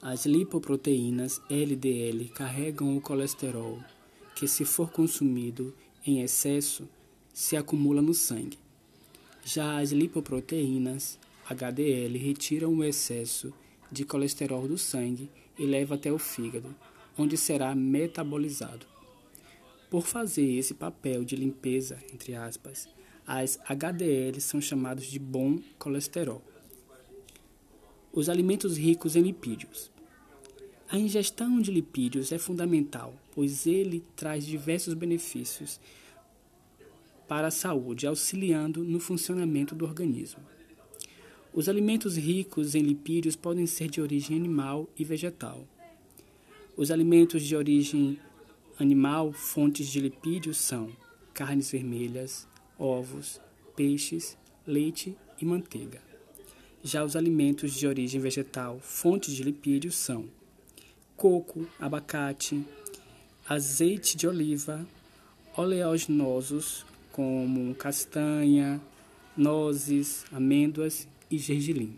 As lipoproteínas LDL carregam o colesterol, que, se for consumido em excesso, se acumula no sangue. Já as lipoproteínas HDL retiram o excesso de colesterol do sangue e leva até o fígado, onde será metabolizado. Por fazer esse papel de limpeza, entre aspas, as HDL são chamados de bom colesterol. Os alimentos ricos em lipídios. A ingestão de lipídios é fundamental, pois ele traz diversos benefícios para a saúde, auxiliando no funcionamento do organismo. Os alimentos ricos em lipídios podem ser de origem animal e vegetal. Os alimentos de origem animal, fontes de lipídios são carnes vermelhas, ovos, peixes, leite e manteiga. Já os alimentos de origem vegetal, fontes de lipídios, são coco, abacate, azeite de oliva, oleaginosos como castanha, nozes, amêndoas e gergelim.